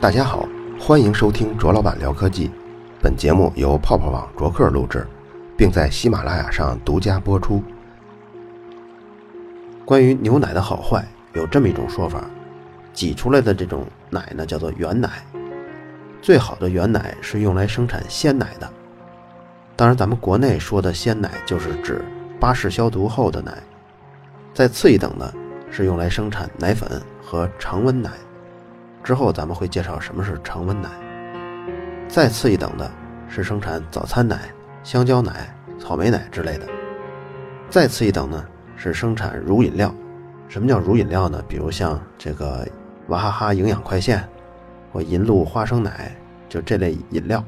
大家好，欢迎收听卓老板聊科技。本节目由泡泡网卓克录制，并在喜马拉雅上独家播出。关于牛奶的好坏，有这么一种说法：挤出来的这种奶呢，叫做原奶。最好的原奶是用来生产鲜奶的。当然，咱们国内说的鲜奶就是指巴氏消毒后的奶。再次一等的是用来生产奶粉和常温奶。之后咱们会介绍什么是常温奶。再次一等的是生产早餐奶、香蕉奶、草莓奶之类的。再次一等呢是生产乳饮料。什么叫乳饮料呢？比如像这个娃哈哈营养快线或银鹭花生奶，就这类饮料。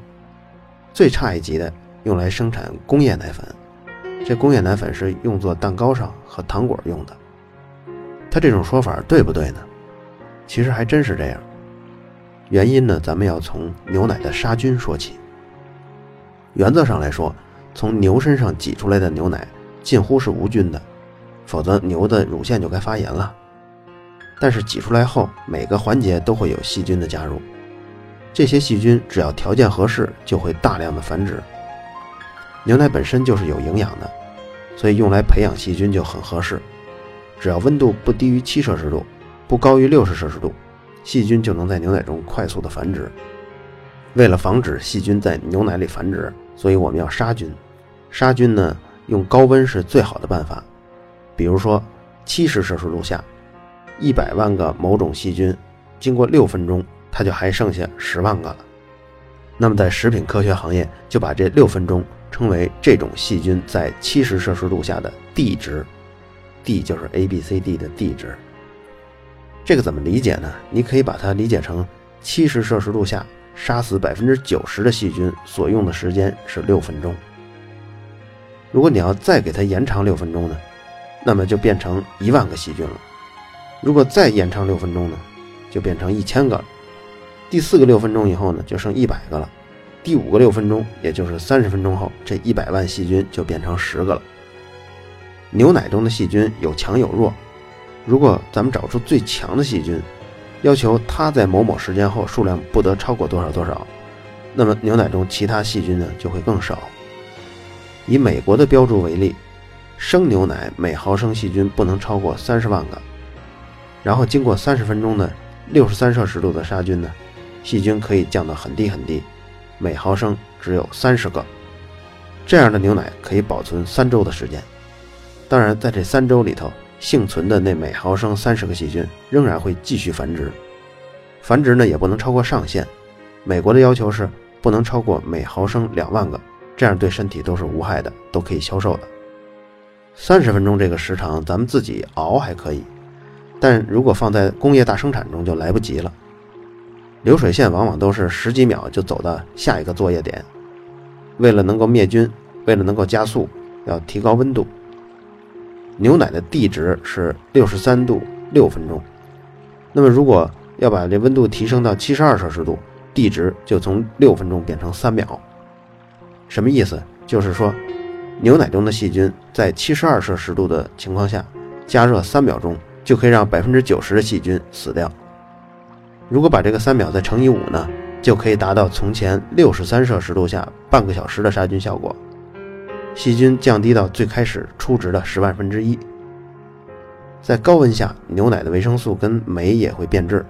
最差一级的用来生产工业奶粉。这工业奶粉是用作蛋糕上和糖果用的。他这种说法对不对呢？其实还真是这样。原因呢，咱们要从牛奶的杀菌说起。原则上来说，从牛身上挤出来的牛奶近乎是无菌的，否则牛的乳腺就该发炎了。但是挤出来后，每个环节都会有细菌的加入，这些细菌只要条件合适，就会大量的繁殖。牛奶本身就是有营养的，所以用来培养细菌就很合适。只要温度不低于七摄氏度。不高于六十摄氏度，细菌就能在牛奶中快速的繁殖。为了防止细菌在牛奶里繁殖，所以我们要杀菌。杀菌呢，用高温是最好的办法。比如说，七十摄氏度下，一百万个某种细菌，经过六分钟，它就还剩下十万个了。那么在食品科学行业，就把这六分钟称为这种细菌在七十摄氏度下的 D 值，D 就是 A B C D 的 D 值。这个怎么理解呢？你可以把它理解成七十摄氏度下杀死百分之九十的细菌所用的时间是六分钟。如果你要再给它延长六分钟呢，那么就变成一万个细菌了。如果再延长六分钟呢，就变成一千个了。第四个六分钟以后呢，就剩一百个了。第五个六分钟，也就是三十分钟后，这一百万细菌就变成十个了。牛奶中的细菌有强有弱。如果咱们找出最强的细菌，要求它在某某时间后数量不得超过多少多少，那么牛奶中其他细菌呢就会更少。以美国的标注为例，生牛奶每毫升细菌不能超过三十万个，然后经过三十分钟的六十三摄氏度的杀菌呢，细菌可以降到很低很低，每毫升只有三十个。这样的牛奶可以保存三周的时间。当然，在这三周里头。幸存的那每毫升三十个细菌仍然会继续繁殖，繁殖呢也不能超过上限。美国的要求是不能超过每毫升两万个，这样对身体都是无害的，都可以销售的。三十分钟这个时长，咱们自己熬还可以，但如果放在工业大生产中就来不及了。流水线往往都是十几秒就走到下一个作业点，为了能够灭菌，为了能够加速，要提高温度。牛奶的 D 值是六十三度六分钟，那么如果要把这温度提升到七十二摄氏度，D 值就从六分钟变成三秒。什么意思？就是说，牛奶中的细菌在七十二摄氏度的情况下加热三秒钟，就可以让百分之九十的细菌死掉。如果把这个三秒再乘以五呢，就可以达到从前六十三摄氏度下半个小时的杀菌效果。细菌降低到最开始初值的十万分之一。在高温下，牛奶的维生素跟酶也会变质，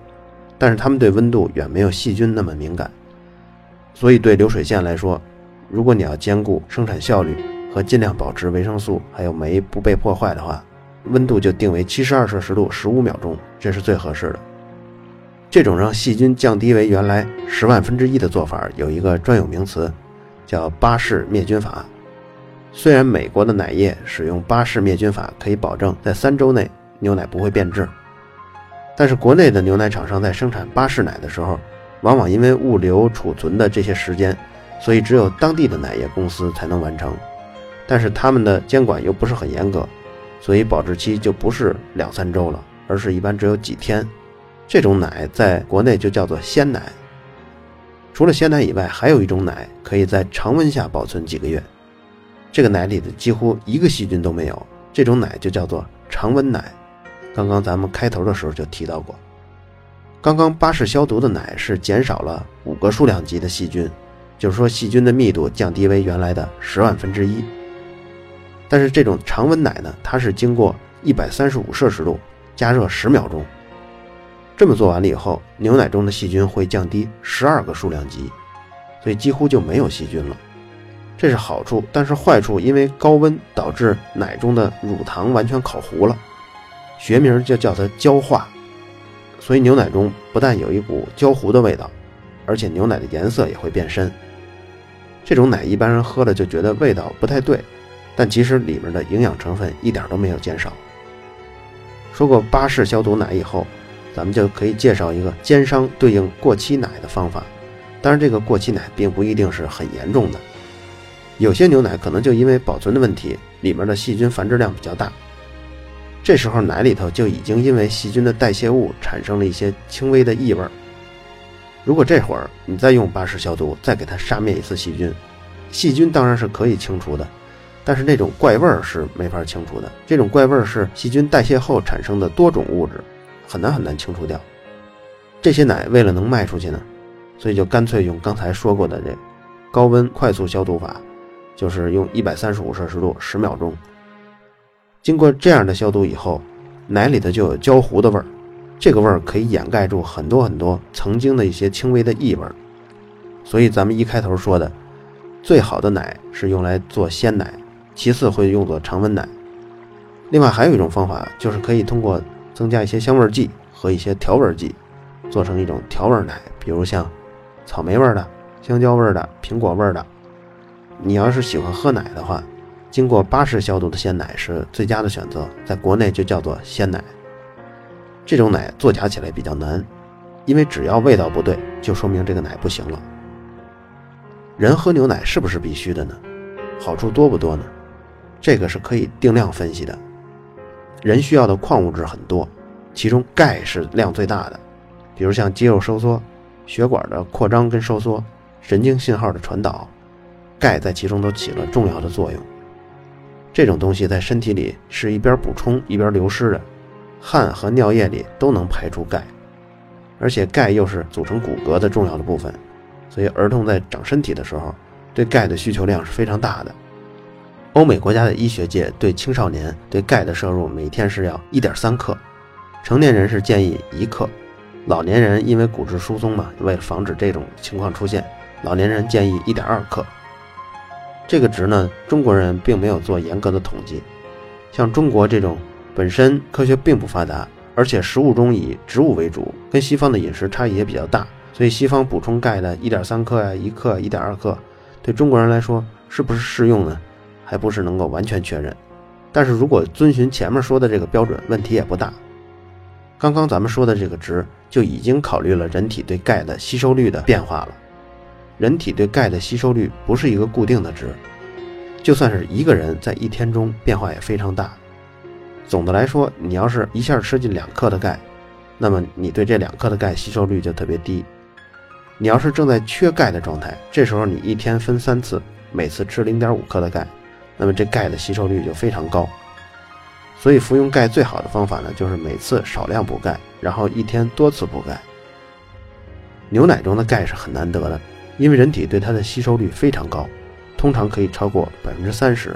但是它们对温度远没有细菌那么敏感。所以对流水线来说，如果你要兼顾生产效率和尽量保持维生素还有酶不被破坏的话，温度就定为七十二摄氏度十五秒钟，这是最合适的。这种让细菌降低为原来十万分之一的做法，有一个专有名词，叫巴氏灭菌法。虽然美国的奶业使用巴氏灭菌法可以保证在三周内牛奶不会变质，但是国内的牛奶厂商在生产巴氏奶的时候，往往因为物流储存的这些时间，所以只有当地的奶业公司才能完成。但是他们的监管又不是很严格，所以保质期就不是两三周了，而是一般只有几天。这种奶在国内就叫做鲜奶。除了鲜奶以外，还有一种奶可以在常温下保存几个月。这个奶里的几乎一个细菌都没有，这种奶就叫做常温奶。刚刚咱们开头的时候就提到过，刚刚巴氏消毒的奶是减少了五个数量级的细菌，就是说细菌的密度降低为原来的十万分之一。但是这种常温奶呢，它是经过一百三十五摄氏度加热十秒钟，这么做完了以后，牛奶中的细菌会降低十二个数量级，所以几乎就没有细菌了。这是好处，但是坏处，因为高温导致奶中的乳糖完全烤糊了。学名就叫它焦化，所以牛奶中不但有一股焦糊的味道，而且牛奶的颜色也会变深。这种奶一般人喝了就觉得味道不太对，但其实里面的营养成分一点都没有减少。说过巴氏消毒奶以后，咱们就可以介绍一个奸商对应过期奶的方法。当然，这个过期奶并不一定是很严重的，有些牛奶可能就因为保存的问题，里面的细菌繁殖量比较大。这时候奶里头就已经因为细菌的代谢物产生了一些轻微的异味。如果这会儿你再用巴氏消毒，再给它杀灭一次细菌，细菌当然是可以清除的，但是那种怪味儿是没法清除的。这种怪味儿是细菌代谢后产生的多种物质，很难很难清除掉。这些奶为了能卖出去呢，所以就干脆用刚才说过的这高温快速消毒法，就是用一百三十五摄氏度十秒钟。经过这样的消毒以后，奶里头就有焦糊的味儿，这个味儿可以掩盖住很多很多曾经的一些轻微的异味。所以咱们一开头说的，最好的奶是用来做鲜奶，其次会用作常温奶。另外还有一种方法，就是可以通过增加一些香味剂和一些调味剂，做成一种调味奶，比如像草莓味的、香蕉味的、苹果味的。你要是喜欢喝奶的话。经过巴氏消毒的鲜奶是最佳的选择，在国内就叫做鲜奶。这种奶作假起来比较难，因为只要味道不对，就说明这个奶不行了。人喝牛奶是不是必须的呢？好处多不多呢？这个是可以定量分析的。人需要的矿物质很多，其中钙是量最大的，比如像肌肉收缩、血管的扩张跟收缩、神经信号的传导，钙在其中都起了重要的作用。这种东西在身体里是一边补充一边流失的，汗和尿液里都能排出钙，而且钙又是组成骨骼的重要的部分，所以儿童在长身体的时候，对钙的需求量是非常大的。欧美国家的医学界对青少年对钙的摄入每天是要一点三克，成年人是建议一克，老年人因为骨质疏松嘛，为了防止这种情况出现，老年人建议一点二克。这个值呢，中国人并没有做严格的统计。像中国这种本身科学并不发达，而且食物中以植物为主，跟西方的饮食差异也比较大，所以西方补充钙的1.3克呀、一克、1.2克，对中国人来说是不是适用呢？还不是能够完全确认。但是如果遵循前面说的这个标准，问题也不大。刚刚咱们说的这个值就已经考虑了人体对钙的吸收率的变化了。人体对钙的吸收率不是一个固定的值，就算是一个人在一天中变化也非常大。总的来说，你要是一下吃进两克的钙，那么你对这两克的钙吸收率就特别低。你要是正在缺钙的状态，这时候你一天分三次，每次吃零点五克的钙，那么这钙的吸收率就非常高。所以服用钙最好的方法呢，就是每次少量补钙，然后一天多次补钙。牛奶中的钙是很难得的。因为人体对它的吸收率非常高，通常可以超过百分之三十。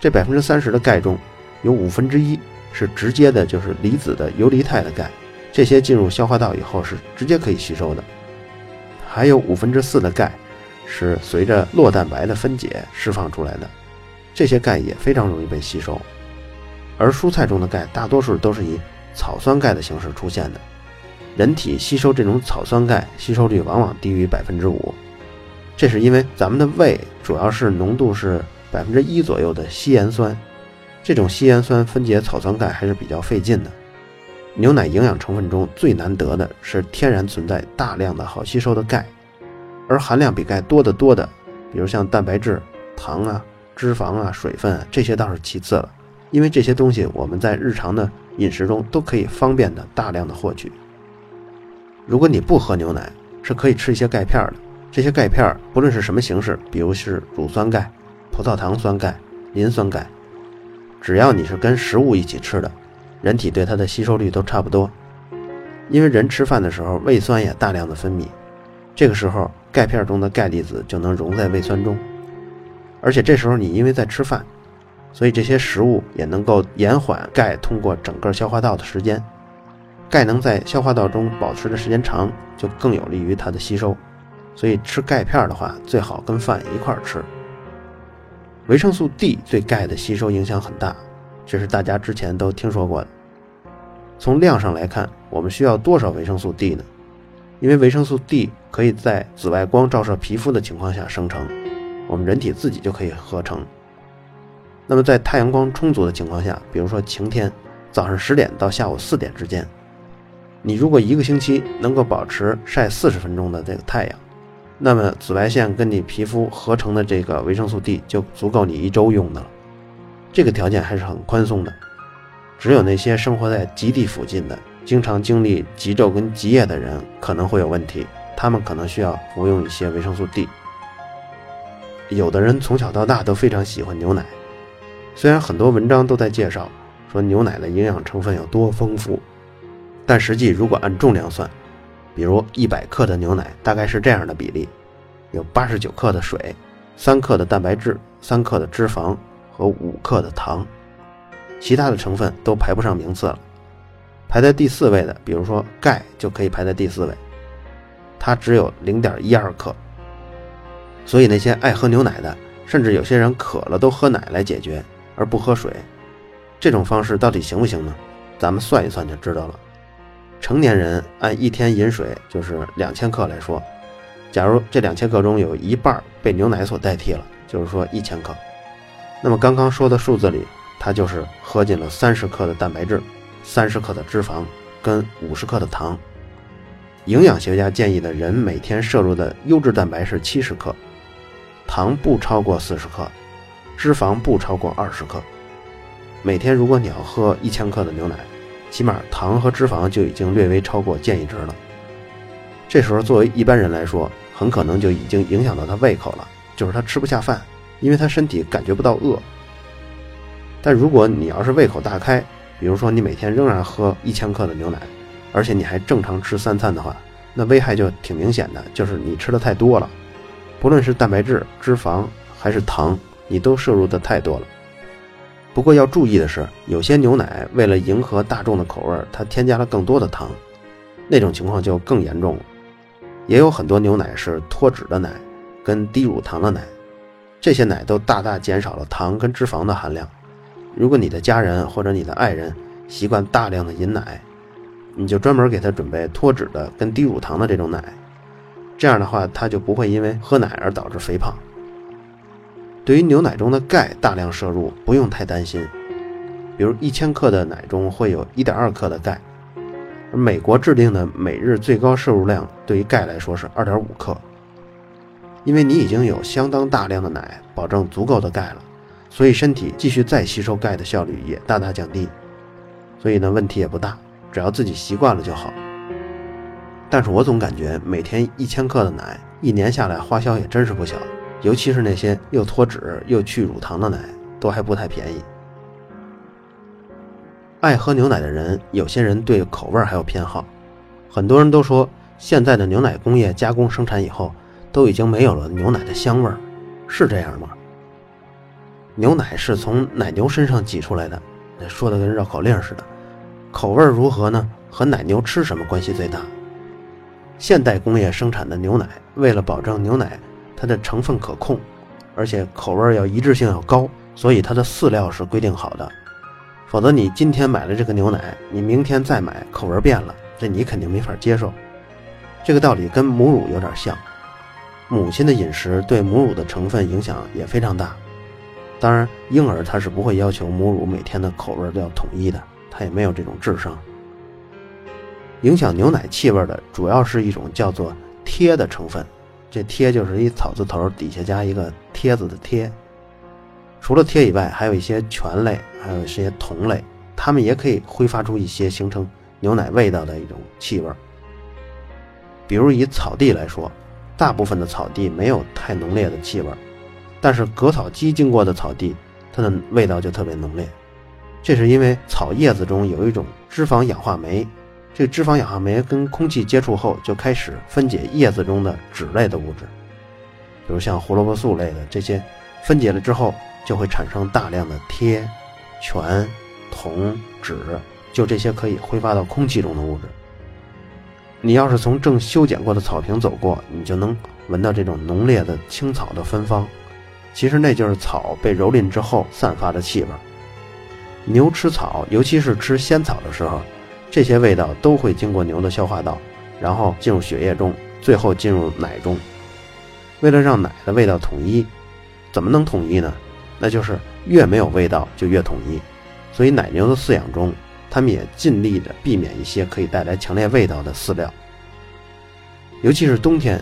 这百分之三十的钙中，有五分之一是直接的，就是离子的游离态的钙，这些进入消化道以后是直接可以吸收的。还有五分之四的钙是随着酪蛋白的分解释放出来的，这些钙也非常容易被吸收。而蔬菜中的钙大多数都是以草酸钙的形式出现的。人体吸收这种草酸钙吸收率往往低于百分之五，这是因为咱们的胃主要是浓度是百分之一左右的稀盐酸，这种稀盐酸分解草酸钙还是比较费劲的。牛奶营养成分中最难得的是天然存在大量的好吸收的钙，而含量比钙多得多的，比如像蛋白质、糖啊、脂肪啊、水分啊，这些倒是其次了，因为这些东西我们在日常的饮食中都可以方便的大量的获取。如果你不喝牛奶，是可以吃一些钙片的。这些钙片不论是什么形式，比如是乳酸钙、葡萄糖酸钙、磷酸钙，只要你是跟食物一起吃的，人体对它的吸收率都差不多。因为人吃饭的时候胃酸也大量的分泌，这个时候钙片中的钙离子就能溶在胃酸中，而且这时候你因为在吃饭，所以这些食物也能够延缓钙通过整个消化道的时间。钙能在消化道中保持的时间长，就更有利于它的吸收。所以吃钙片的话，最好跟饭一块儿吃。维生素 D 对钙的吸收影响很大，这是大家之前都听说过的。从量上来看，我们需要多少维生素 D 呢？因为维生素 D 可以在紫外光照射皮肤的情况下生成，我们人体自己就可以合成。那么在太阳光充足的情况下，比如说晴天，早上十点到下午四点之间，你如果一个星期能够保持晒四十分钟的这个太阳。那么紫外线跟你皮肤合成的这个维生素 D 就足够你一周用的了，这个条件还是很宽松的。只有那些生活在极地附近的、经常经历极昼跟极夜的人可能会有问题，他们可能需要服用一些维生素 D。有的人从小到大都非常喜欢牛奶，虽然很多文章都在介绍说牛奶的营养成分有多丰富，但实际如果按重量算，比如一百克的牛奶大概是这样的比例，有八十九克的水，三克的蛋白质，三克的脂肪和五克的糖，其他的成分都排不上名次了。排在第四位的，比如说钙就可以排在第四位，它只有零点一二克。所以那些爱喝牛奶的，甚至有些人渴了都喝奶来解决，而不喝水，这种方式到底行不行呢？咱们算一算就知道了。成年人按一天饮水就是两千克来说，假如这两千克中有一半被牛奶所代替了，就是说一千克。那么刚刚说的数字里，它就是喝进了三十克的蛋白质、三十克的脂肪跟五十克的糖。营养学家建议的人每天摄入的优质蛋白是七十克，糖不超过四十克，脂肪不超过二十克。每天如果你要喝一千克的牛奶。起码糖和脂肪就已经略微超过建议值了。这时候作为一般人来说，很可能就已经影响到他胃口了，就是他吃不下饭，因为他身体感觉不到饿。但如果你要是胃口大开，比如说你每天仍然喝一千克的牛奶，而且你还正常吃三餐的话，那危害就挺明显的，就是你吃的太多了，不论是蛋白质、脂肪还是糖，你都摄入的太多了。不过要注意的是，有些牛奶为了迎合大众的口味，它添加了更多的糖，那种情况就更严重了。也有很多牛奶是脱脂的奶，跟低乳糖的奶，这些奶都大大减少了糖跟脂肪的含量。如果你的家人或者你的爱人习惯大量的饮奶，你就专门给他准备脱脂的跟低乳糖的这种奶，这样的话他就不会因为喝奶而导致肥胖。对于牛奶中的钙大量摄入不用太担心，比如一千克的奶中会有一点二克的钙，而美国制定的每日最高摄入量对于钙来说是二点五克。因为你已经有相当大量的奶保证足够的钙了，所以身体继续再吸收钙的效率也大大降低，所以呢问题也不大，只要自己习惯了就好。但是我总感觉每天一千克的奶，一年下来花销也真是不小。尤其是那些又脱脂又去乳糖的奶，都还不太便宜。爱喝牛奶的人，有些人对口味还有偏好。很多人都说，现在的牛奶工业加工生产以后，都已经没有了牛奶的香味儿，是这样吗？牛奶是从奶牛身上挤出来的，说的跟绕口令似的。口味如何呢？和奶牛吃什么关系最大？现代工业生产的牛奶，为了保证牛奶。它的成分可控，而且口味要一致性要高，所以它的饲料是规定好的。否则你今天买了这个牛奶，你明天再买，口味变了，这你肯定没法接受。这个道理跟母乳有点像，母亲的饮食对母乳的成分影响也非常大。当然，婴儿他是不会要求母乳每天的口味都要统一的，他也没有这种智商。影响牛奶气味的主要是一种叫做贴的成分。这贴就是一草字头底下加一个贴子的贴。除了贴以外，还有一些醛类，还有一些酮类，它们也可以挥发出一些形成牛奶味道的一种气味。比如以草地来说，大部分的草地没有太浓烈的气味，但是割草机经过的草地，它的味道就特别浓烈。这是因为草叶子中有一种脂肪氧化酶，这个脂肪氧化酶跟空气接触后就开始分解叶子中的脂类的物质，比如像胡萝卜素类的这些，分解了之后就会产生大量的铁、醛、铜、酯，就这些可以挥发到空气中的物质。你要是从正修剪过的草坪走过，你就能闻到这种浓烈的青草的芬芳，其实那就是草被蹂躏之后散发的气味。牛吃草，尤其是吃鲜草的时候，这些味道都会经过牛的消化道，然后进入血液中，最后进入奶中。为了让奶的味道统一，怎么能统一呢？那就是越没有味道就越统一。所以奶牛的饲养中。他们也尽力的避免一些可以带来强烈味道的饲料，尤其是冬天，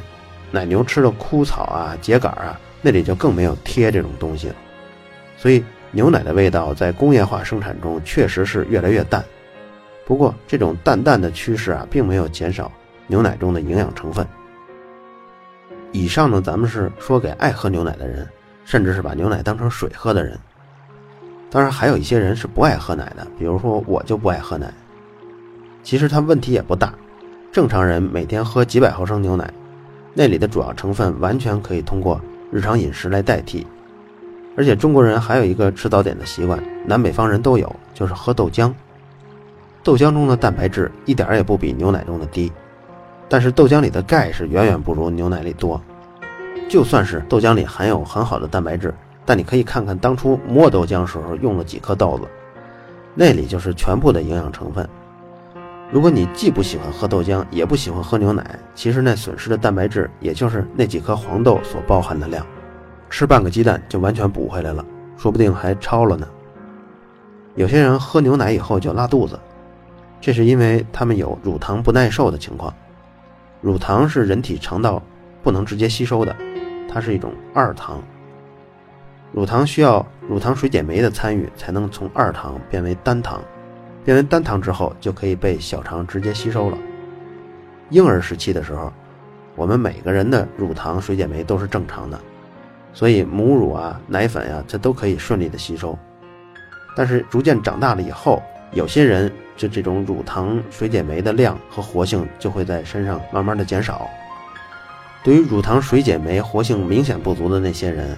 奶牛吃的枯草啊、秸秆啊，那里就更没有贴这种东西了。所以牛奶的味道在工业化生产中确实是越来越淡。不过这种淡淡的趋势啊，并没有减少牛奶中的营养成分。以上呢，咱们是说给爱喝牛奶的人，甚至是把牛奶当成水喝的人。当然，还有一些人是不爱喝奶的，比如说我就不爱喝奶。其实它问题也不大，正常人每天喝几百毫升牛奶，那里的主要成分完全可以通过日常饮食来代替。而且中国人还有一个吃早点的习惯，南北方人都有，就是喝豆浆。豆浆中的蛋白质一点也不比牛奶中的低，但是豆浆里的钙是远远不如牛奶里多。就算是豆浆里含有很好的蛋白质。但你可以看看当初磨豆浆时候用了几颗豆子，那里就是全部的营养成分。如果你既不喜欢喝豆浆，也不喜欢喝牛奶，其实那损失的蛋白质也就是那几颗黄豆所包含的量，吃半个鸡蛋就完全补回来了，说不定还超了呢。有些人喝牛奶以后就拉肚子，这是因为他们有乳糖不耐受的情况。乳糖是人体肠道不能直接吸收的，它是一种二糖。乳糖需要乳糖水解酶的参与，才能从二糖变为单糖，变为单糖之后就可以被小肠直接吸收了。婴儿时期的时候，我们每个人的乳糖水解酶都是正常的，所以母乳啊、奶粉呀，这都可以顺利的吸收。但是逐渐长大了以后，有些人就这种乳糖水解酶的量和活性就会在身上慢慢的减少。对于乳糖水解酶活性明显不足的那些人。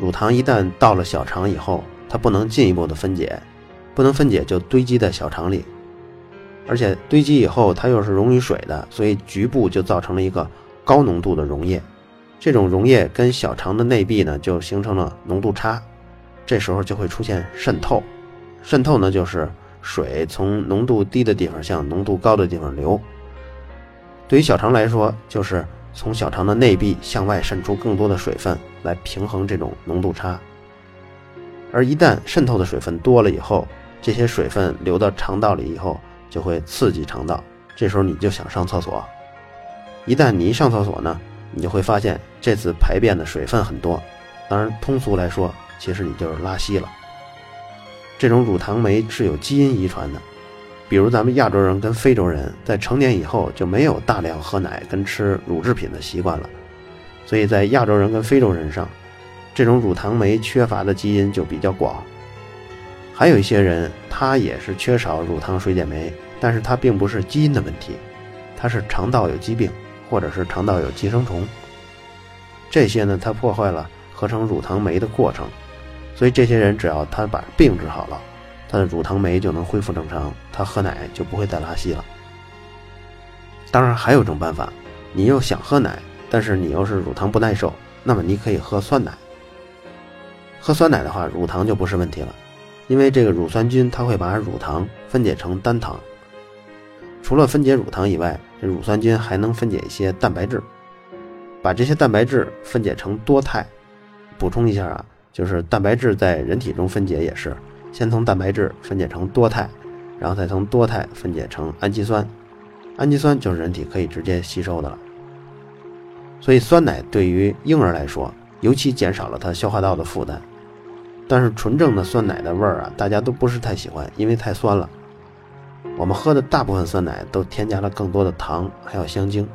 乳糖一旦到了小肠以后，它不能进一步的分解，不能分解就堆积在小肠里，而且堆积以后它又是溶于水的，所以局部就造成了一个高浓度的溶液。这种溶液跟小肠的内壁呢就形成了浓度差，这时候就会出现渗透。渗透呢就是水从浓度低的地方向浓度高的地方流。对于小肠来说，就是从小肠的内壁向外渗出更多的水分。来平衡这种浓度差，而一旦渗透的水分多了以后，这些水分流到肠道里以后，就会刺激肠道，这时候你就想上厕所。一旦你一上厕所呢，你就会发现这次排便的水分很多，当然通俗来说，其实你就是拉稀了。这种乳糖酶是有基因遗传的，比如咱们亚洲人跟非洲人在成年以后就没有大量喝奶跟吃乳制品的习惯了。所以在亚洲人跟非洲人上，这种乳糖酶缺乏的基因就比较广。还有一些人，他也是缺少乳糖水解酶，但是他并不是基因的问题，他是肠道有疾病，或者是肠道有寄生虫。这些呢，它破坏了合成乳糖酶的过程，所以这些人只要他把病治好了，他的乳糖酶就能恢复正常，他喝奶就不会再拉稀了。当然，还有一种办法，你又想喝奶。但是你又是乳糖不耐受，那么你可以喝酸奶。喝酸奶的话，乳糖就不是问题了，因为这个乳酸菌它会把乳糖分解成单糖。除了分解乳糖以外，这乳酸菌还能分解一些蛋白质，把这些蛋白质分解成多肽。补充一下啊，就是蛋白质在人体中分解也是先从蛋白质分解成多肽，然后再从多肽分解成氨基酸，氨基酸就是人体可以直接吸收的了。所以酸奶对于婴儿来说，尤其减少了他消化道的负担。但是纯正的酸奶的味儿啊，大家都不是太喜欢，因为太酸了。我们喝的大部分酸奶都添加了更多的糖，还有香精。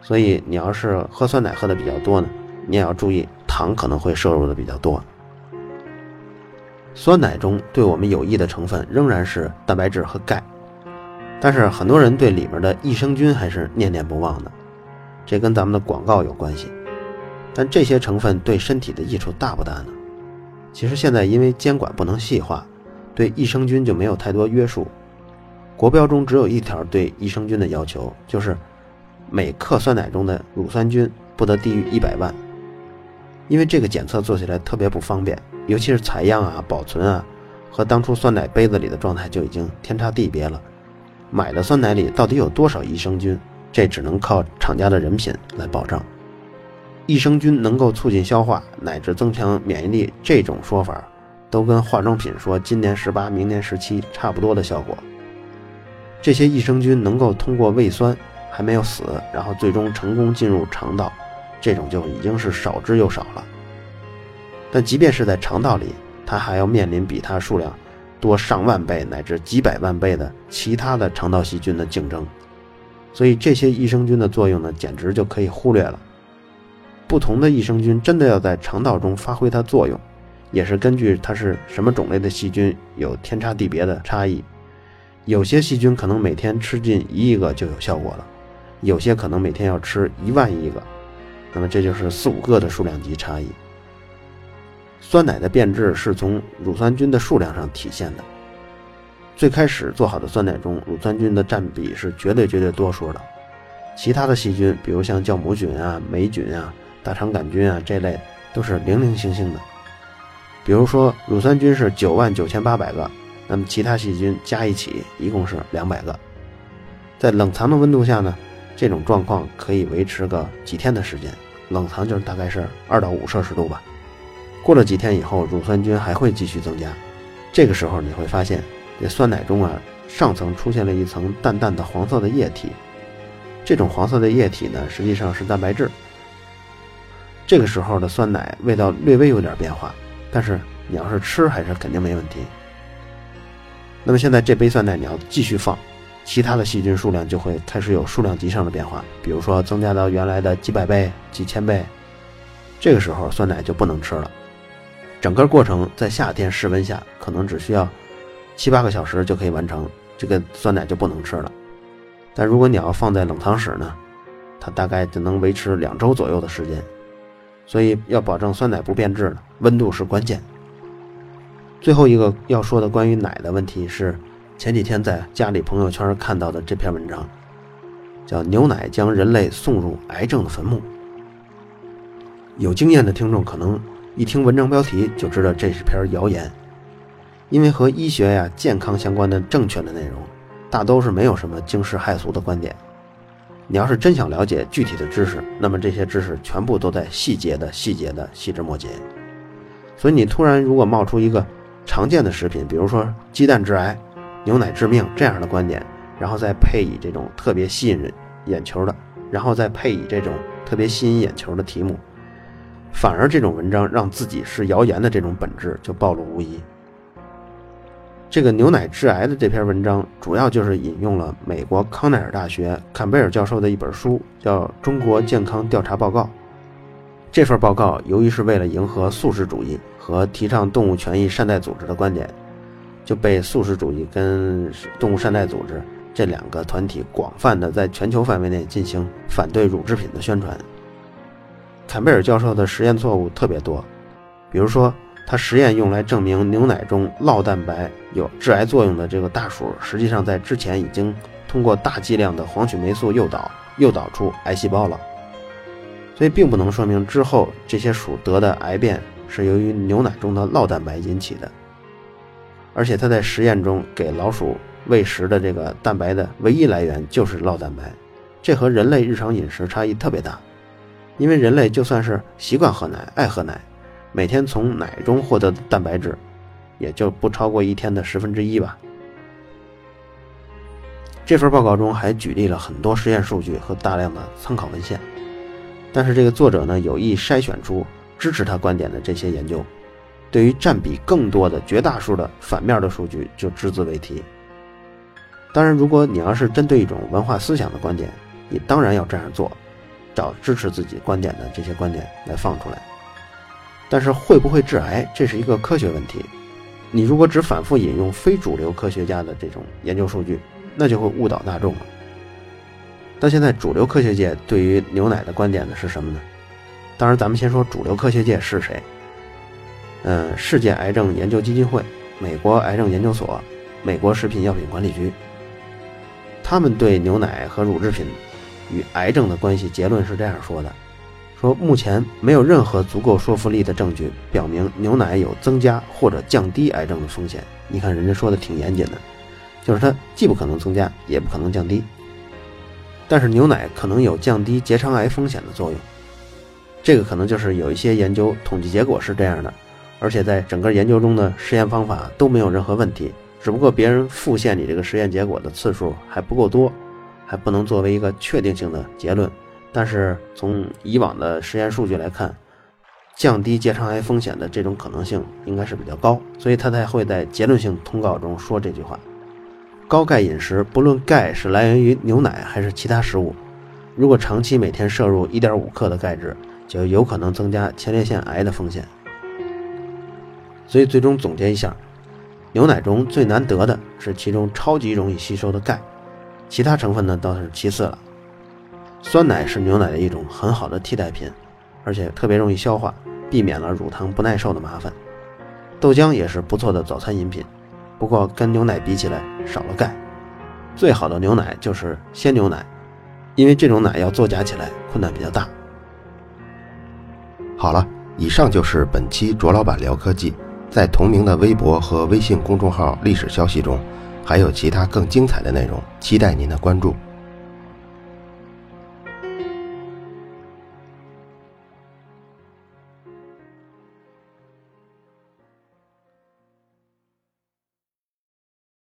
所以你要是喝酸奶喝的比较多呢，你也要注意糖可能会摄入的比较多。酸奶中对我们有益的成分仍然是蛋白质和钙，但是很多人对里面的益生菌还是念念不忘的，这跟咱们的广告有关系。但这些成分对身体的益处大不大呢？其实现在因为监管不能细化，对益生菌就没有太多约束。国标中只有一条对益生菌的要求，就是每克酸奶中的乳酸菌不得低于一百万。因为这个检测做起来特别不方便，尤其是采样啊、保存啊，和当初酸奶杯子里的状态就已经天差地别了。买的酸奶里到底有多少益生菌，这只能靠厂家的人品来保障。益生菌能够促进消化乃至增强免疫力，这种说法都跟化妆品说今年十八，明年十七差不多的效果。这些益生菌能够通过胃酸还没有死，然后最终成功进入肠道，这种就已经是少之又少了。但即便是在肠道里，它还要面临比它数量多上万倍乃至几百万倍的其他的肠道细菌的竞争，所以这些益生菌的作用呢，简直就可以忽略了。不同的益生菌真的要在肠道中发挥它作用，也是根据它是什么种类的细菌有天差地别的差异。有些细菌可能每天吃进一亿个就有效果了，有些可能每天要吃一万亿个，那么这就是四五个的数量级差异。酸奶的变质是从乳酸菌的数量上体现的。最开始做好的酸奶中，乳酸菌的占比是绝对绝对多数的，其他的细菌，比如像酵母菌啊、霉菌啊。大肠杆菌啊，这类都是零零星星的。比如说，乳酸菌是九万九千八百个，那么其他细菌加一起一共是两百个。在冷藏的温度下呢，这种状况可以维持个几天的时间。冷藏就是大概是二到五摄氏度吧。过了几天以后，乳酸菌还会继续增加。这个时候你会发现，这酸奶中啊，上层出现了一层淡淡的黄色的液体。这种黄色的液体呢，实际上是蛋白质。这个时候的酸奶味道略微有点变化，但是你要是吃还是肯定没问题。那么现在这杯酸奶你要继续放，其他的细菌数量就会开始有数量级上的变化，比如说增加到原来的几百倍、几千倍。这个时候酸奶就不能吃了。整个过程在夏天室温下可能只需要七八个小时就可以完成，这个酸奶就不能吃了。但如果你要放在冷藏室呢，它大概就能维持两周左右的时间。所以要保证酸奶不变质呢，温度是关键。最后一个要说的关于奶的问题是，前几天在家里朋友圈看到的这篇文章，叫《牛奶将人类送入癌症的坟墓》。有经验的听众可能一听文章标题就知道这是篇谣言，因为和医学呀、健康相关的正确的内容，大都是没有什么惊世骇俗的观点。你要是真想了解具体的知识，那么这些知识全部都在细节的细节的细枝末节。所以你突然如果冒出一个常见的食品，比如说鸡蛋致癌、牛奶致命这样的观点，然后再配以这种特别吸引人眼球的，然后再配以这种特别吸引眼球的题目，反而这种文章让自己是谣言的这种本质就暴露无遗。这个牛奶致癌的这篇文章，主要就是引用了美国康奈尔大学坎贝尔教授的一本书，叫《中国健康调查报告》。这份报告由于是为了迎合素食主义和提倡动物权益善待组织的观点，就被素食主义跟动物善待组织这两个团体广泛的在全球范围内进行反对乳制品的宣传。坎贝尔教授的实验错误特别多，比如说。他实验用来证明牛奶中酪蛋白有致癌作用的这个大鼠，实际上在之前已经通过大剂量的黄曲霉素诱导，诱导出癌细胞了。所以并不能说明之后这些鼠得的癌变是由于牛奶中的酪蛋白引起的。而且他在实验中给老鼠喂食的这个蛋白的唯一来源就是酪蛋白，这和人类日常饮食差异特别大。因为人类就算是习惯喝奶，爱喝奶。每天从奶中获得的蛋白质，也就不超过一天的十分之一吧。这份报告中还举例了很多实验数据和大量的参考文献，但是这个作者呢有意筛选出支持他观点的这些研究，对于占比更多的绝大数的反面的数据就只字未提。当然，如果你要是针对一种文化思想的观点，你当然要这样做，找支持自己观点的这些观点来放出来。但是会不会致癌，这是一个科学问题。你如果只反复引用非主流科学家的这种研究数据，那就会误导大众了。但现在主流科学界对于牛奶的观点呢是什么呢？当然，咱们先说主流科学界是谁。嗯，世界癌症研究基金会、美国癌症研究所、美国食品药品管理局，他们对牛奶和乳制品与癌症的关系结论是这样说的：说目前没有任何足够说服力的证据表明牛奶有增加或者降低癌症的风险。你看人家说的挺严谨的，就是它既不可能增加，也不可能降低。但是牛奶可能有降低结肠癌风险的作用，这个可能就是有一些研究统计结果是这样的。而且在整个研究中的实验方法都没有任何问题，只不过别人复现你这个实验结果的次数还不够多，还不能作为一个确定性的结论。但是从以往的实验数据来看，降低结肠癌风险的这种可能性应该是比较高，所以他才会在结论性通告中说这句话：高钙饮食，不论钙是来源于牛奶还是其他食物，如果长期每天摄入1.5克的钙质，就有可能增加前列腺癌的风险。所以最终总结一下，牛奶中最难得的是其中超级容易吸收的钙，其他成分呢倒是其次了。酸奶是牛奶的一种很好的替代品，而且特别容易消化，避免了乳糖不耐受的麻烦。豆浆也是不错的早餐饮品，不过跟牛奶比起来少了钙。最好的牛奶就是鲜牛奶，因为这种奶要作假起来困难比较大。好了，以上就是本期卓老板聊科技。在同名的微博和微信公众号历史消息中，还有其他更精彩的内容，期待您的关注。